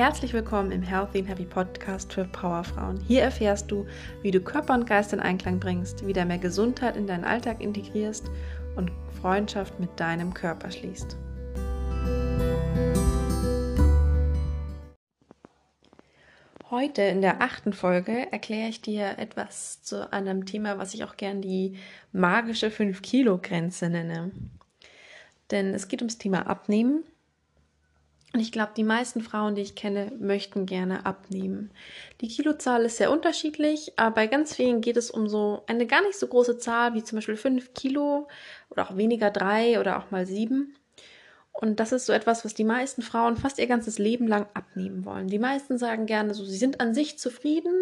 Herzlich willkommen im Healthy and Happy Podcast für Powerfrauen. Hier erfährst du, wie du Körper und Geist in Einklang bringst, wieder mehr Gesundheit in deinen Alltag integrierst und Freundschaft mit deinem Körper schließt. Heute in der achten Folge erkläre ich dir etwas zu einem Thema, was ich auch gern die magische 5-Kilo-Grenze nenne. Denn es geht ums Thema Abnehmen und ich glaube, die meisten Frauen, die ich kenne, möchten gerne abnehmen. Die Kilozahl ist sehr unterschiedlich, aber bei ganz vielen geht es um so eine gar nicht so große Zahl wie zum Beispiel 5 Kilo oder auch weniger 3 oder auch mal 7. Und das ist so etwas, was die meisten Frauen fast ihr ganzes Leben lang abnehmen wollen. Die meisten sagen gerne so, sie sind an sich zufrieden.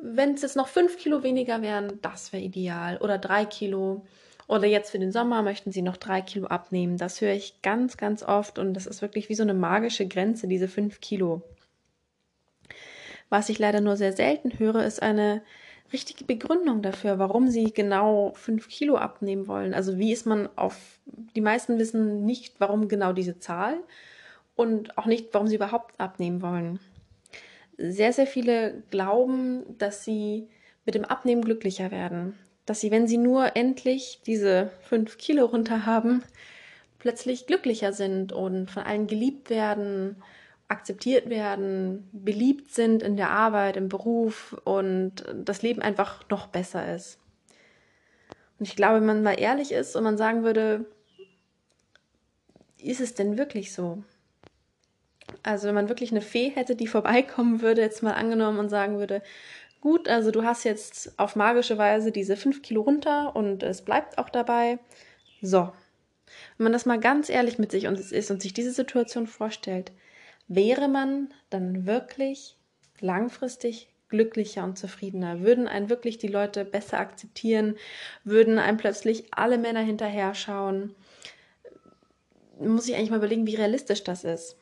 Wenn es jetzt noch 5 Kilo weniger wären, das wäre ideal. Oder 3 Kilo. Oder jetzt für den Sommer möchten sie noch drei Kilo abnehmen. Das höre ich ganz, ganz oft und das ist wirklich wie so eine magische Grenze, diese fünf Kilo. Was ich leider nur sehr selten höre, ist eine richtige Begründung dafür, warum sie genau fünf Kilo abnehmen wollen. Also wie ist man auf, die meisten wissen nicht, warum genau diese Zahl und auch nicht, warum sie überhaupt abnehmen wollen. Sehr, sehr viele glauben, dass sie mit dem Abnehmen glücklicher werden dass sie, wenn sie nur endlich diese fünf Kilo runter haben, plötzlich glücklicher sind und von allen geliebt werden, akzeptiert werden, beliebt sind in der Arbeit, im Beruf und das Leben einfach noch besser ist. Und ich glaube, wenn man mal ehrlich ist und man sagen würde, ist es denn wirklich so? Also wenn man wirklich eine Fee hätte, die vorbeikommen würde, jetzt mal angenommen und sagen würde, gut, also du hast jetzt auf magische Weise diese 5 Kilo runter und es bleibt auch dabei. So. Wenn man das mal ganz ehrlich mit sich ist und sich diese Situation vorstellt, wäre man dann wirklich langfristig glücklicher und zufriedener? Würden einen wirklich die Leute besser akzeptieren? Würden einem plötzlich alle Männer hinterher schauen? Muss ich eigentlich mal überlegen, wie realistisch das ist.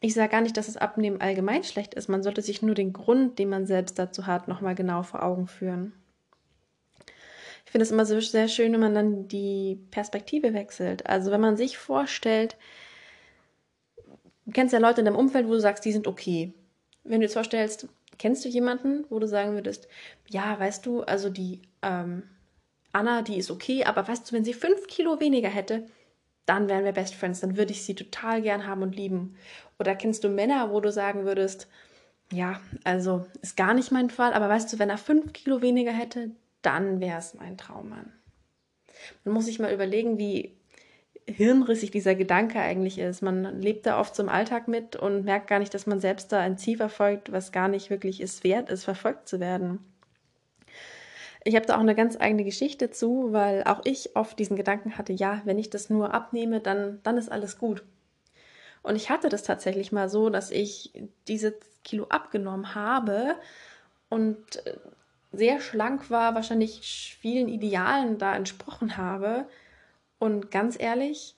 Ich sage gar nicht, dass das Abnehmen allgemein schlecht ist. Man sollte sich nur den Grund, den man selbst dazu hat, nochmal genau vor Augen führen. Ich finde es immer so sehr schön, wenn man dann die Perspektive wechselt. Also wenn man sich vorstellt, du kennst ja Leute in deinem Umfeld, wo du sagst, die sind okay. Wenn du dir vorstellst, kennst du jemanden, wo du sagen würdest, ja, weißt du, also die ähm, Anna, die ist okay, aber weißt du, wenn sie fünf Kilo weniger hätte, dann wären wir Best Friends, dann würde ich sie total gern haben und lieben. Oder kennst du Männer, wo du sagen würdest, ja, also ist gar nicht mein Fall, aber weißt du, wenn er fünf Kilo weniger hätte, dann wäre es mein Traummann. Man muss sich mal überlegen, wie hirnrissig dieser Gedanke eigentlich ist. Man lebt da oft zum Alltag mit und merkt gar nicht, dass man selbst da ein Ziel verfolgt, was gar nicht wirklich es wert ist, verfolgt zu werden. Ich habe da auch eine ganz eigene Geschichte zu, weil auch ich oft diesen Gedanken hatte, ja, wenn ich das nur abnehme, dann, dann ist alles gut. Und ich hatte das tatsächlich mal so, dass ich diese Kilo abgenommen habe und äh, sehr schlank war, wahrscheinlich vielen Idealen da entsprochen habe. Und ganz ehrlich,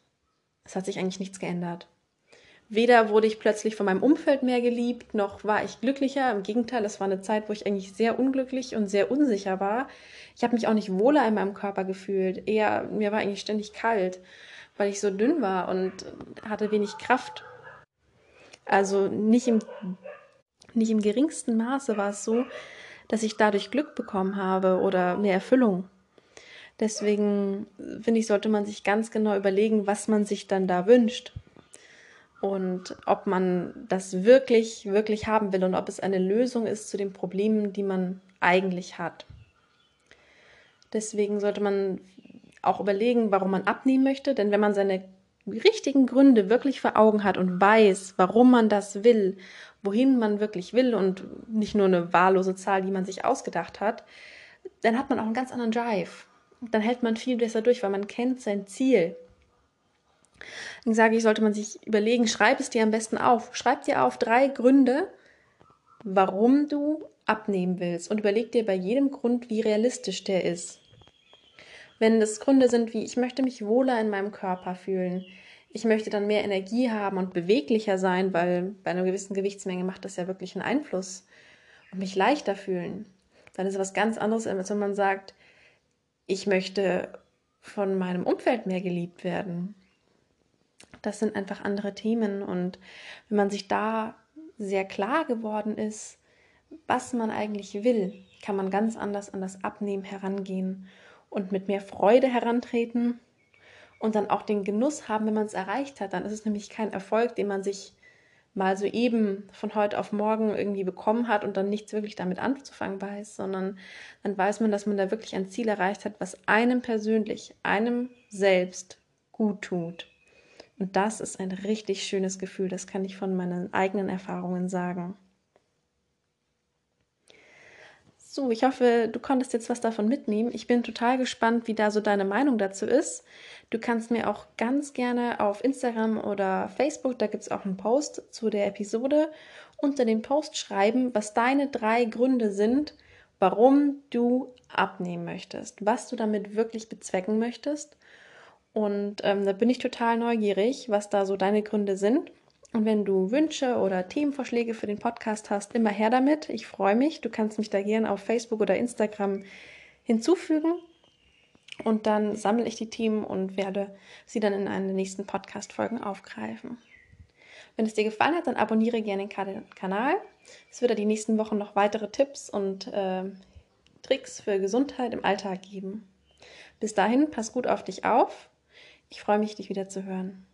es hat sich eigentlich nichts geändert. Weder wurde ich plötzlich von meinem Umfeld mehr geliebt, noch war ich glücklicher. Im Gegenteil, es war eine Zeit, wo ich eigentlich sehr unglücklich und sehr unsicher war. Ich habe mich auch nicht wohler in meinem Körper gefühlt. Eher, mir war eigentlich ständig kalt, weil ich so dünn war und hatte wenig Kraft. Also nicht im, nicht im geringsten Maße war es so, dass ich dadurch Glück bekommen habe oder mehr Erfüllung. Deswegen finde ich, sollte man sich ganz genau überlegen, was man sich dann da wünscht und ob man das wirklich, wirklich haben will und ob es eine Lösung ist zu den Problemen, die man eigentlich hat. Deswegen sollte man auch überlegen, warum man abnehmen möchte, denn wenn man seine richtigen Gründe wirklich vor Augen hat und weiß, warum man das will, wohin man wirklich will und nicht nur eine wahllose Zahl, die man sich ausgedacht hat, dann hat man auch einen ganz anderen Drive. Dann hält man viel besser durch, weil man kennt sein Ziel. Dann sage ich, sollte man sich überlegen, schreib es dir am besten auf. Schreib dir auf drei Gründe, warum du abnehmen willst und überleg dir bei jedem Grund, wie realistisch der ist. Wenn es Gründe sind wie, ich möchte mich wohler in meinem Körper fühlen, ich möchte dann mehr Energie haben und beweglicher sein, weil bei einer gewissen Gewichtsmenge macht das ja wirklich einen Einfluss und mich leichter fühlen, dann ist es was ganz anderes, als wenn man sagt, ich möchte von meinem Umfeld mehr geliebt werden das sind einfach andere Themen. Und wenn man sich da sehr klar geworden ist, was man eigentlich will, kann man ganz anders an das Abnehmen herangehen und mit mehr Freude herantreten und dann auch den Genuss haben, wenn man es erreicht hat. Dann ist es nämlich kein Erfolg, den man sich mal so eben von heute auf morgen irgendwie bekommen hat und dann nichts wirklich damit anzufangen weiß, sondern dann weiß man, dass man da wirklich ein Ziel erreicht hat, was einem persönlich, einem selbst gut tut. Und das ist ein richtig schönes Gefühl, das kann ich von meinen eigenen Erfahrungen sagen. So, ich hoffe, du konntest jetzt was davon mitnehmen. Ich bin total gespannt, wie da so deine Meinung dazu ist. Du kannst mir auch ganz gerne auf Instagram oder Facebook, da gibt es auch einen Post zu der Episode, unter den Post schreiben, was deine drei Gründe sind, warum du abnehmen möchtest, was du damit wirklich bezwecken möchtest. Und ähm, da bin ich total neugierig, was da so deine Gründe sind. Und wenn du Wünsche oder Themenvorschläge für den Podcast hast, immer her damit. Ich freue mich. Du kannst mich da gerne auf Facebook oder Instagram hinzufügen. Und dann sammle ich die Themen und werde sie dann in einen der nächsten Podcast-Folgen aufgreifen. Wenn es dir gefallen hat, dann abonniere gerne den Kanal. Es wird da die nächsten Wochen noch weitere Tipps und äh, Tricks für Gesundheit im Alltag geben. Bis dahin, pass gut auf dich auf. Ich freue mich, dich wieder zu hören.